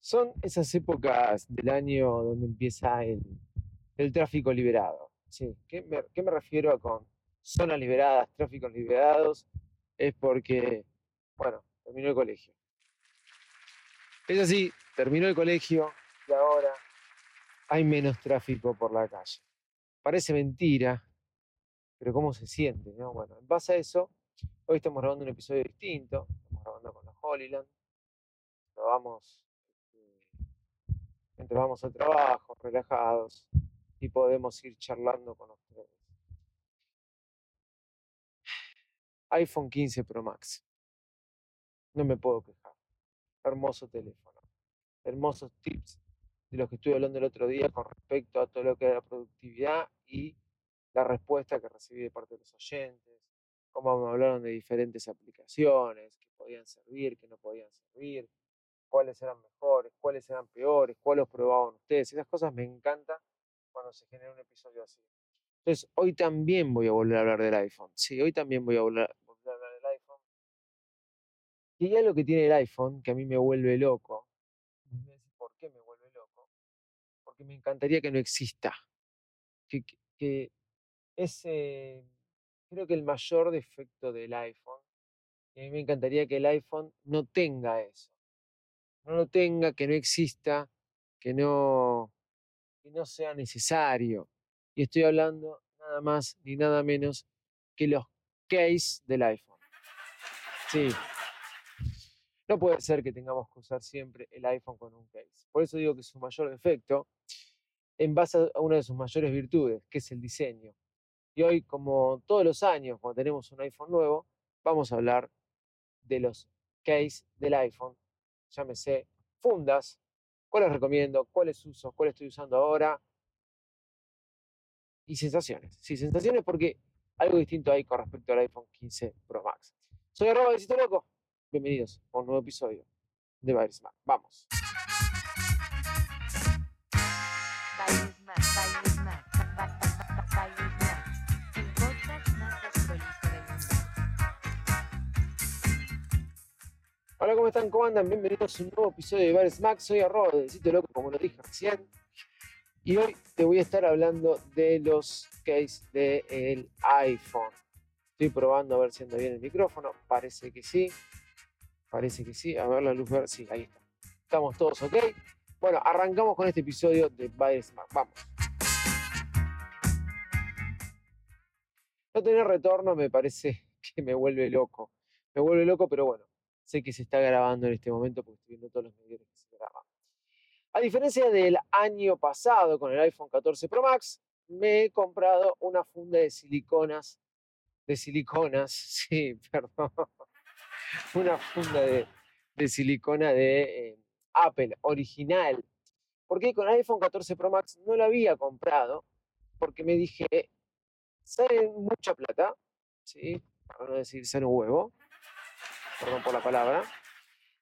Son esas épocas del año donde empieza el, el tráfico liberado. Sí, ¿qué me, qué me refiero con zonas liberadas, tráficos liberados? Es porque, bueno, terminó el colegio. Es así, terminó el colegio y ahora hay menos tráfico por la calle. Parece mentira, pero ¿cómo se siente? No? Bueno, en base a eso, hoy estamos grabando un episodio distinto, estamos grabando con los Holyland, grabamos mientras vamos al trabajo, relajados, y podemos ir charlando con ustedes. iPhone 15 Pro Max. No me puedo quejar. Hermoso teléfono. Hermosos tips de los que estuve hablando el otro día con respecto a todo lo que era la productividad y la respuesta que recibí de parte de los oyentes, cómo me hablaron de diferentes aplicaciones que podían servir, que no podían servir, cuáles eran mejores, cuáles eran peores, cuáles probaban ustedes. Esas cosas me encantan cuando se genera un episodio así. Entonces, hoy también voy a volver a hablar del iPhone. Sí, hoy también voy a volver, volver a hablar del iPhone. Y hay algo que tiene el iPhone que a mí me vuelve loco. ¿por qué me vuelve loco? Porque me encantaría que no exista. Que, que es, eh, creo que el mayor defecto del iPhone. Y a mí me encantaría que el iPhone no tenga eso no lo tenga, que no exista, que no, que no sea necesario. Y estoy hablando nada más ni nada menos que los case del iPhone. Sí. No puede ser que tengamos que usar siempre el iPhone con un case. Por eso digo que su mayor defecto, en base a una de sus mayores virtudes, que es el diseño. Y hoy, como todos los años, cuando tenemos un iPhone nuevo, vamos a hablar de los case del iPhone llámese fundas, cuáles recomiendo, cuáles uso, cuáles estoy usando ahora. Y sensaciones. Sí, sensaciones porque algo distinto hay con respecto al iPhone 15 Pro Max. Soy arroba Besito Loco. Bienvenidos a un nuevo episodio de Virus. Vamos. Hola, ¿cómo están? ¿Cómo andan? Bienvenidos a un nuevo episodio de Virus Mac. Soy arroba de Besito Loco, como lo dije recién. Y hoy te voy a estar hablando de los case del iPhone. Estoy probando a ver si anda bien el micrófono. Parece que sí. Parece que sí. A ver la luz verde. Sí, ahí está. Estamos todos ok. Bueno, arrancamos con este episodio de Virus Mac. Vamos. No tener retorno me parece que me vuelve loco. Me vuelve loco, pero bueno, sé que se está grabando en este momento porque estoy viendo todos los medios que se graban. A diferencia del año pasado con el iPhone 14 Pro Max, me he comprado una funda de siliconas, de siliconas, sí, perdón, una funda de, de silicona de eh, Apple, original. Porque con el iPhone 14 Pro Max no lo había comprado, porque me dije, sale mucha plata, ¿sí? Para no decir sale un huevo, perdón por la palabra,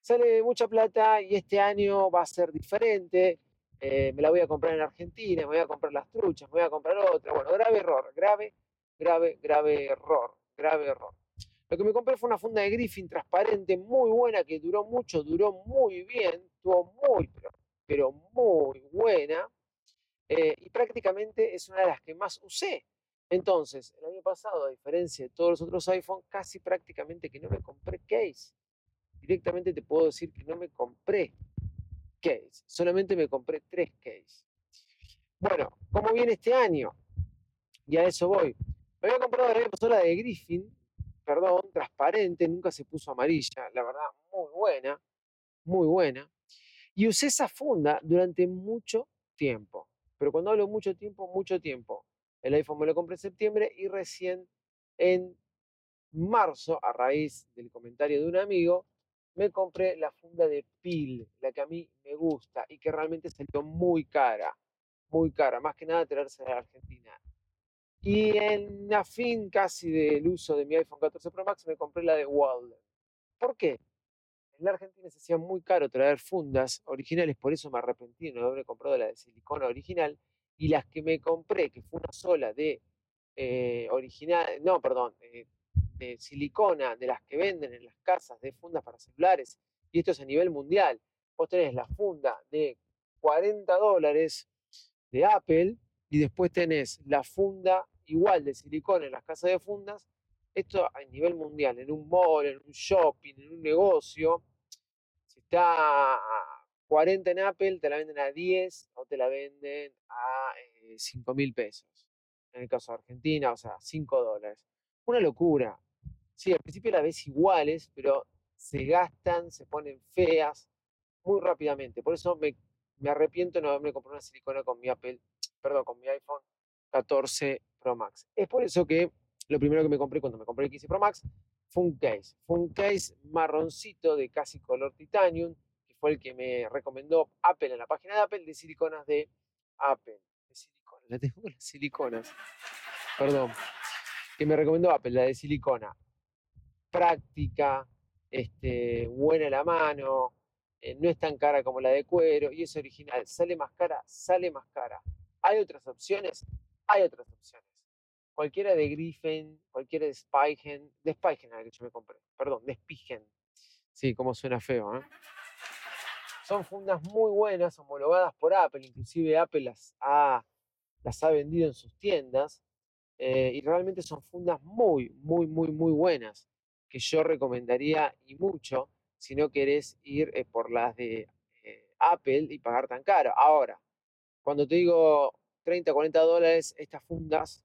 sale mucha plata y este año va a ser diferente. eh, me la voy a comprar en Argentina, me voy a comprar las truchas, me voy a comprar otra. Bueno, grave error, grave, grave, grave error, grave error. Lo que me compré fue una funda de Griffin transparente, muy buena, que duró mucho, duró muy bien, estuvo muy, pero, pero muy buena. eh, y prácticamente es una de las que más usé. Entonces, el año pasado, a diferencia de todos los otros iPhone, casi prácticamente que no me compré case. Directamente te puedo decir que no me compré case. Solamente me compré tres case. Bueno, ¿cómo viene este año? Y a eso voy. Me había comprado la de Griffin, perdón, transparente, nunca se puso amarilla, la verdad, muy buena, muy buena. Y usé esa funda durante mucho tiempo. Pero cuando hablo mucho tiempo, mucho tiempo. El iPhone me lo compré en septiembre y recién en marzo, a raíz del comentario de un amigo, me compré la funda de PIL, la que a mí me gusta y que realmente salió muy cara, muy cara, más que nada traerse de la Argentina. Y en a fin casi del uso de mi iPhone 14 Pro Max me compré la de Walden. ¿Por qué? En la Argentina se hacía muy caro traer fundas originales, por eso me arrepentí de no haber comprado la de silicona original. Y las que me compré, que fue una sola de eh, original, no, perdón, eh, de silicona, de las que venden en las casas de fundas para celulares, y esto es a nivel mundial. vos tenés la funda de 40 dólares de Apple y después tenés la funda igual de silicona en las casas de fundas. Esto a nivel mundial, en un mall, en un shopping, en un negocio. Si está 40 en Apple, te la venden a 10 o te la venden a 5 mil pesos. En el caso de Argentina, o sea, 5 dólares. Una locura. Sí, al principio las ves iguales, pero se gastan, se ponen feas muy rápidamente. Por eso me, me arrepiento de no haberme comprado una silicona con mi Apple, perdón, con mi iPhone 14 Pro Max. Es por eso que lo primero que me compré cuando me compré el 15 Pro Max fue un case. Fue un case marroncito de casi color titanium, fue el que me recomendó Apple en la página de Apple de siliconas de Apple. De silicona, la tengo las siliconas. Perdón. Que me recomendó Apple, la de silicona. Práctica, este, buena la mano, eh, no es tan cara como la de cuero y es original. Sale más cara, sale más cara. ¿Hay otras opciones? Hay otras opciones. Cualquiera de Griffin, cualquiera de Spigen, de Spigen la que yo me compré, perdón, de Spigen. Sí, como suena feo, ¿eh? Son fundas muy buenas, homologadas por Apple, inclusive Apple las ha, las ha vendido en sus tiendas eh, y realmente son fundas muy, muy, muy, muy buenas que yo recomendaría y mucho si no querés ir eh, por las de eh, Apple y pagar tan caro. Ahora, cuando te digo 30, 40 dólares, estas fundas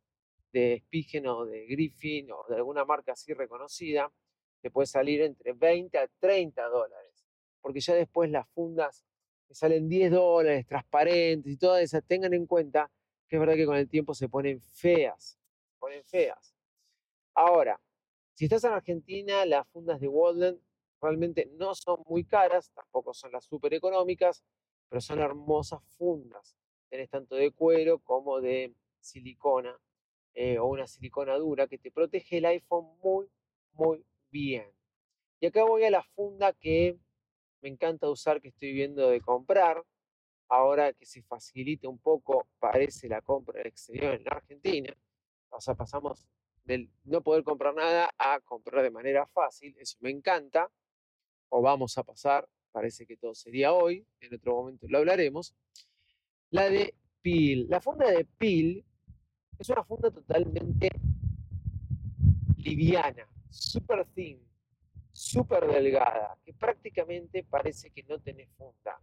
de Spigen o de Griffin o de alguna marca así reconocida, te puede salir entre 20 a 30 dólares. Porque ya después las fundas que salen 10 dólares, transparentes y todas esas, tengan en cuenta que es verdad que con el tiempo se ponen feas. Se ponen feas. Ahora, si estás en Argentina, las fundas de Walden realmente no son muy caras, tampoco son las súper económicas, pero son hermosas fundas. Tenés tanto de cuero como de silicona eh, o una silicona dura que te protege el iPhone muy, muy bien. Y acá voy a la funda que me encanta usar, que estoy viendo de comprar. Ahora que se facilita un poco, parece la compra del exterior en la Argentina. O sea, pasamos del no poder comprar nada a comprar de manera fácil. Eso me encanta o vamos a pasar, parece que todo sería hoy, en otro momento lo hablaremos, la de PIL. La funda de PIL es una funda totalmente liviana, super thin, súper delgada, que prácticamente parece que no tiene funda.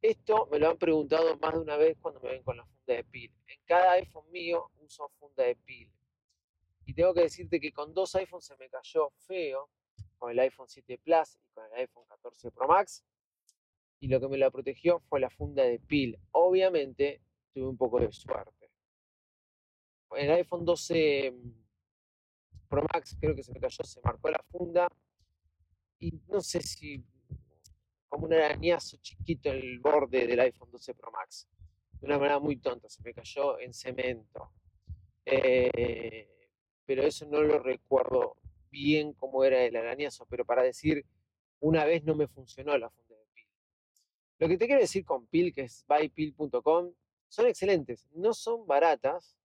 Esto me lo han preguntado más de una vez cuando me ven con la funda de PIL. En cada iPhone mío uso funda de PIL. Y tengo que decirte que con dos iPhones se me cayó feo con el iPhone 7 Plus y con el iPhone 14 Pro Max. Y lo que me la protegió fue la funda de PIL. Obviamente tuve un poco de suerte. El iPhone 12 mm, Pro Max creo que se me cayó, se marcó la funda. Y no sé si como un arañazo chiquito en el borde del iPhone 12 Pro Max. De una manera muy tonta, se me cayó en cemento. Eh, pero eso no lo recuerdo bien cómo era el arañazo, pero para decir, una vez no me funcionó la funda de PIL. Lo que te quiero decir con PIL, que es buypil.com, son excelentes. No son baratas,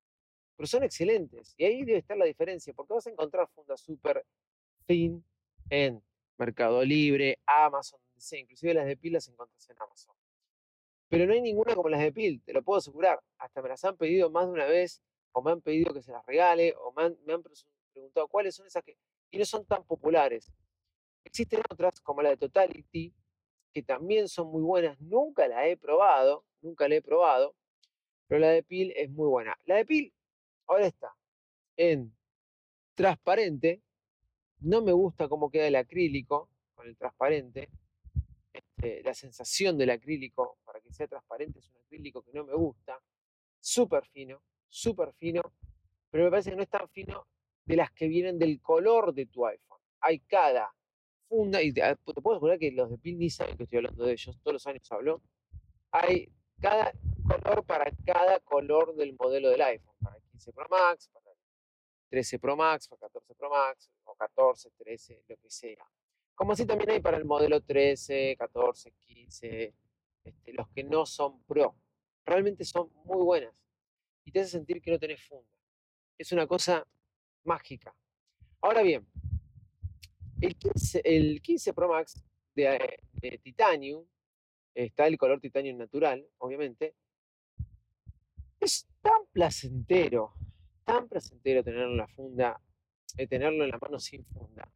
pero son excelentes. Y ahí debe estar la diferencia, porque vas a encontrar fundas súper fin en Mercado Libre, Amazon. Inclusive las de PIL las encuentras en Amazon. Pero no hay ninguna como las de PIL, te lo puedo asegurar. Hasta me las han pedido más de una vez, o me han pedido que se las regale, o me han, me han preguntado cuáles son esas que y no son tan populares. Existen otras como la de Totality, que también son muy buenas. Nunca la he probado, nunca la he probado, pero la de Pil es muy buena. La de Pil ahora está en transparente. No me gusta cómo queda el acrílico con el transparente. Este, la sensación del acrílico para que sea transparente es un acrílico que no me gusta. Súper fino, súper fino, pero me parece que no es tan fino de las que vienen del color de tu iPhone. Hay cada funda, y te, ah, puedo asegurar que los de Pin que estoy hablando de ellos, todos los años hablo, hay cada color para cada color del modelo del iPhone, para el 15 Pro Max, para 13 Pro Max, el 14 Pro Max, o 14, 13, lo que sea. Como así también hay para el modelo 13, 14, 15, los que no son Pro. Realmente son muy buenas y te hace sentir que no tenés funda. Es una cosa mágica. Ahora bien, el 15, el 15 Pro Max de, Titanium está el color titanio natural, obviamente. Es tan placentero, tan placentero tenerlo en la funda, eh, tenerlo en la mano sin funda,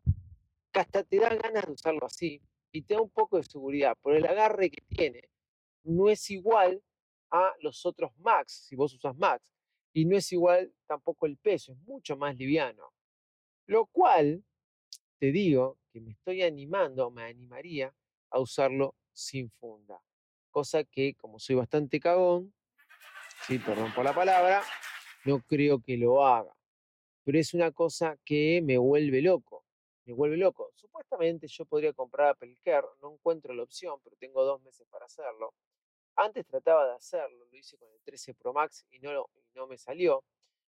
que hasta te da ganas de usarlo así y te da un poco de seguridad por el agarre que tiene. No es igual a los otros Max, si vos usas Max, y no es igual tampoco el peso, es mucho más liviano. Lo cual, te digo que me estoy animando, me animaría a usarlo sin funda. Cosa que, como soy bastante cagón, sí, perdón por la palabra, no creo que lo haga. Pero es una cosa que me vuelve loco. Me vuelve loco. Supuestamente yo podría comprar Apple Care, no encuentro la opción, pero tengo dos meses para hacerlo. Antes trataba de hacerlo, lo hice con el 13 Pro Max y no, lo- no me salió.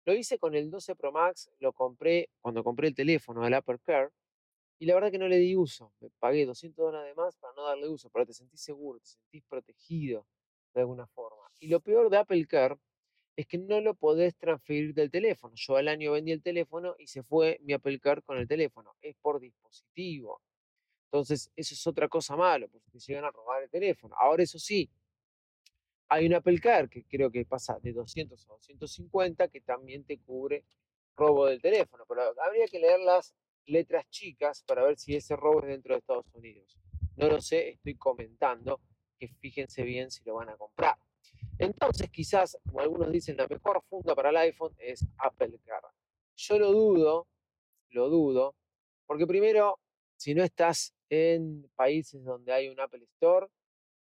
Lo hice con el 12 Pro Max, lo compré cuando compré el teléfono del Apple Care y la verdad que no le di uso. Me pagué 200 dólares de más para no darle uso, pero te sentís seguro, te sentís protegido de alguna forma. Y lo peor de Apple Care es que no lo podés transferir del teléfono. Yo al año vendí el teléfono y se fue mi Apple Care con el teléfono. Es por dispositivo. Entonces, eso es otra cosa malo, porque te llegan a robar el teléfono. Ahora, eso sí, hay un Apple Care que creo que pasa de 200 a 250 que también te cubre robo del teléfono, pero habría que leer las letras chicas para ver si ese robo es dentro de Estados Unidos. No lo sé, estoy comentando que fíjense bien si lo van a comprar. Entonces, quizás, como algunos dicen, la mejor funda para el iPhone es Apple Care. Yo lo dudo, lo dudo, porque primero, si no estás en países donde hay un Apple Store,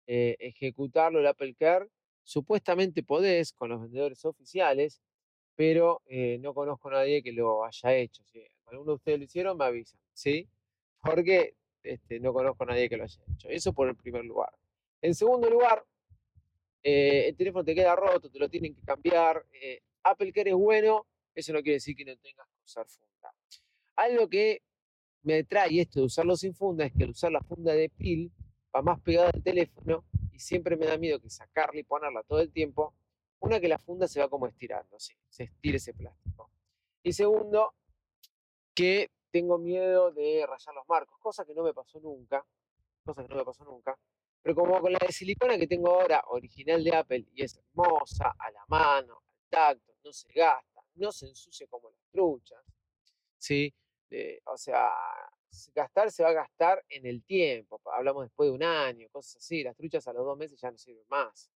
eh, ejecutarlo el Apple Care, supuestamente podés con los vendedores oficiales, pero eh, no conozco a nadie que lo haya hecho. Si alguno de ustedes lo hicieron, me avisan, ¿sí? Porque este, no conozco a nadie que lo haya hecho. Eso por el primer lugar. En segundo lugar, eh, el teléfono te queda roto, te lo tienen que cambiar. eh, Apple Care es bueno, eso no quiere decir que no tengas que usar funda. Algo que me trae esto de usarlo sin funda es que al usar la funda de pil va más pegada al teléfono y siempre me da miedo que sacarla y ponerla todo el tiempo. Una, que la funda se va como estirando, sí, se estira ese plástico. Y segundo, que tengo miedo de rayar los marcos, cosa que no me pasó nunca, cosa que no me pasó nunca. Pero como con la de silicona que tengo ahora, original de Apple, y es hermosa, a la mano, al tacto, no se gasta, no se ensucia como las truchas, ¿sí? O sea, gastar se va a gastar en el tiempo, hablamos después de un año, cosas así, las truchas a los dos meses ya no sirven más,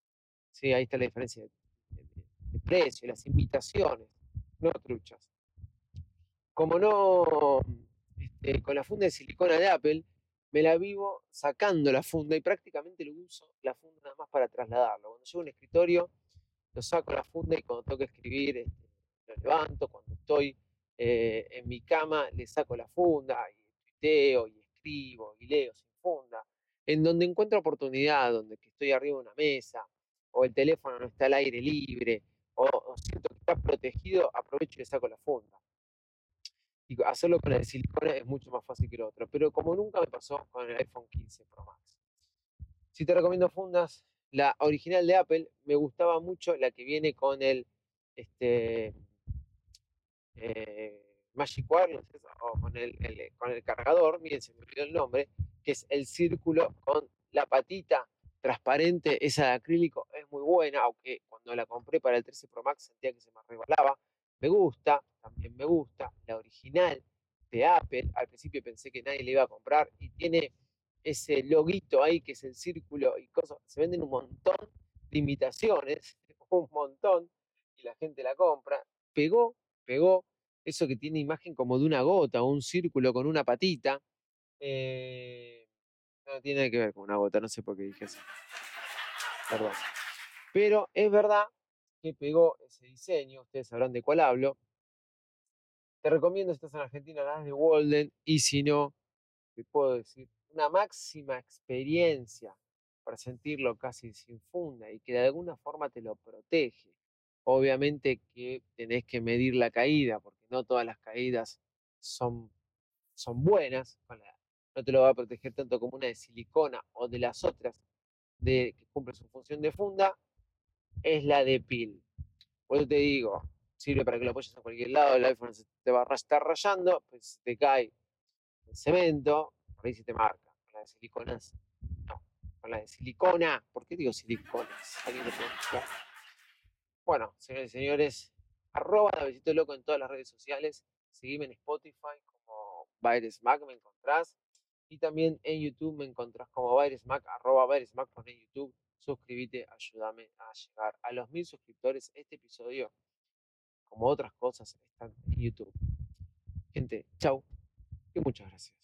¿sí? Ahí está la diferencia de precio, las invitaciones, no truchas como no, este, con la funda de silicona de Apple, me la vivo sacando la funda y prácticamente lo uso la funda nada más para trasladarlo. Cuando llego a un escritorio, lo saco la funda y cuando tengo que escribir, este, lo levanto. Cuando estoy eh, en mi cama, le saco la funda y tuiteo y escribo y leo sin funda. En donde encuentro oportunidad, donde estoy arriba de una mesa, o el teléfono no está al aire libre, o, o siento que está protegido, aprovecho y le saco la funda y hacerlo con el silicona es mucho más fácil que lo otro. Pero como nunca me pasó con el iPhone 15 Pro Max. Si te recomiendo fundas, la original de Apple me gustaba mucho la que viene con el este, eh, Magic Wireless es- o con el, el- con el cargador, miren, se me olvidó el nombre, que es el círculo con la patita transparente, esa de acrílico es muy buena, aunque cuando la compré para el 13 Pro Max sentía que se me resbalaba. Me gusta, también me gusta. La original de Apple, al principio pensé que nadie le iba a comprar y tiene ese loguito ahí que es el círculo y cosas. Se venden un montón de imitaciones, un montón, y la gente la compra. Pegó, pegó eso que tiene imagen como de una gota o un círculo con una patita. eh, no tiene nada que ver con una gota, no sé por qué dije eso. Perdón. Pero es verdad pegó ese diseño, ustedes sabrán de cuál hablo. Te recomiendo si estás en Argentina las de Walden y si no, te puedo decir una máxima experiencia para sentirlo casi sin funda y que de alguna forma te lo protege. Obviamente que tenés que medir la caída, porque no todas las caídas son, son buenas. no te lo va a proteger tanto como una de silicona o de las otras de, que cumple su función de funda, es la de pil. Por eso te digo, sirve para que lo apoyes en cualquier lado, el iPhone te va a estar rayando, pues te cae el cemento, ahí se te marca. Con la de siliconas, no. Con la de silicona. ¿Por qué digo silicona? Si alguien lo puede explicar. Bueno, señores y señores, arroba la besito loco en todas las redes sociales. Seguime en Spotify como Baires Mac, me encontrás. Y también en YouTube me encontrás como Baires Mac, arroba Baires Mac en YouTube. Suscríbete, ayúdame a llegar a los mil suscriptores. Este episodio, como otras cosas, están en YouTube. Gente, chau y muchas gracias.